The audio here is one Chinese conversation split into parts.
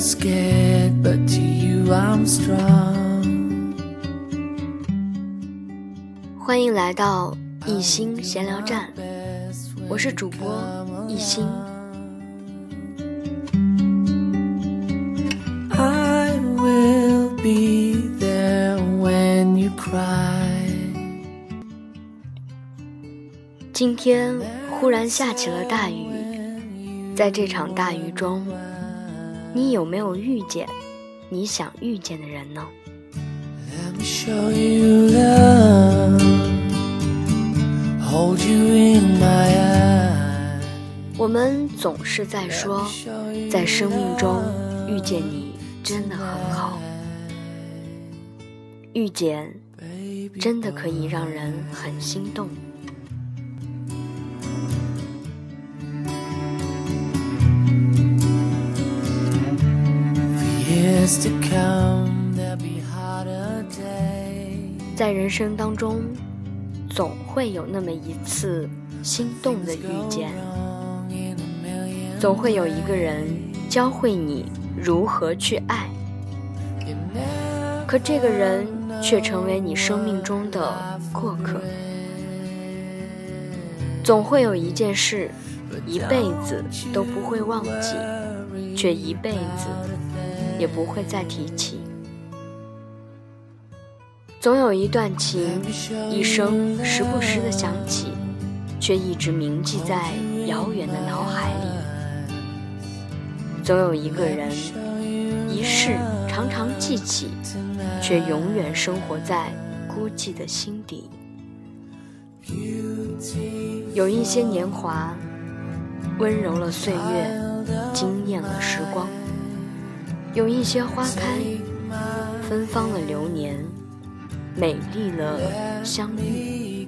scared, but to you I'm strong. 欢迎来到一心闲聊站，我是主播一心。I will be there when you cry. 今天忽然下起了大雨，在这场大雨中，你有没有遇见你想遇见的人呢？Let me show you love. Hold you in my. 我们总是在说，在生命中遇见你真的很好，遇见真的可以让人很心动。在人生当中，总会有那么一次心动的遇见.总会有一个人教会你如何去爱，可这个人却成为你生命中的过客。总会有一件事，一辈子都不会忘记，却一辈子也不会再提起。总有一段情，一生时不时的想起，却一直铭记在遥远的脑海里。总有一个人，一世常常记起，却永远生活在孤寂的心底。有一些年华，温柔了岁月，惊艳了时光；有一些花开，芬芳了流年，美丽了相遇。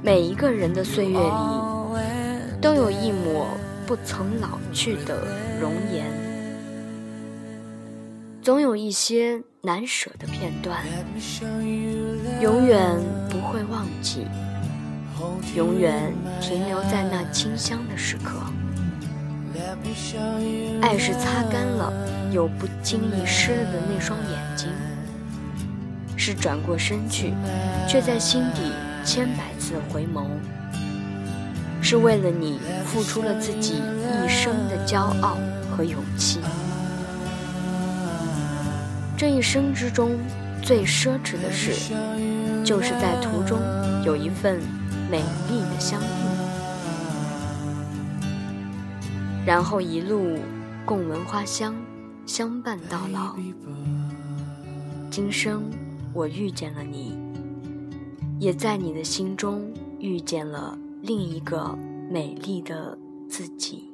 每一个人的岁月里，都有一抹不曾老去的容颜，总有一些难舍的片段，永远不会忘记，永远停留在那清香的时刻。爱是擦干了又不经意湿了的那双眼睛，是转过身去，却在心底千百次回眸，是为了你付出了自己一生的骄傲和勇气。这一生之中，最奢侈的事，就是在途中有一份美丽的相遇，然后一路共闻花香，相伴到老。今生我遇见了你，也在你的心中遇见了另一个美丽的自己。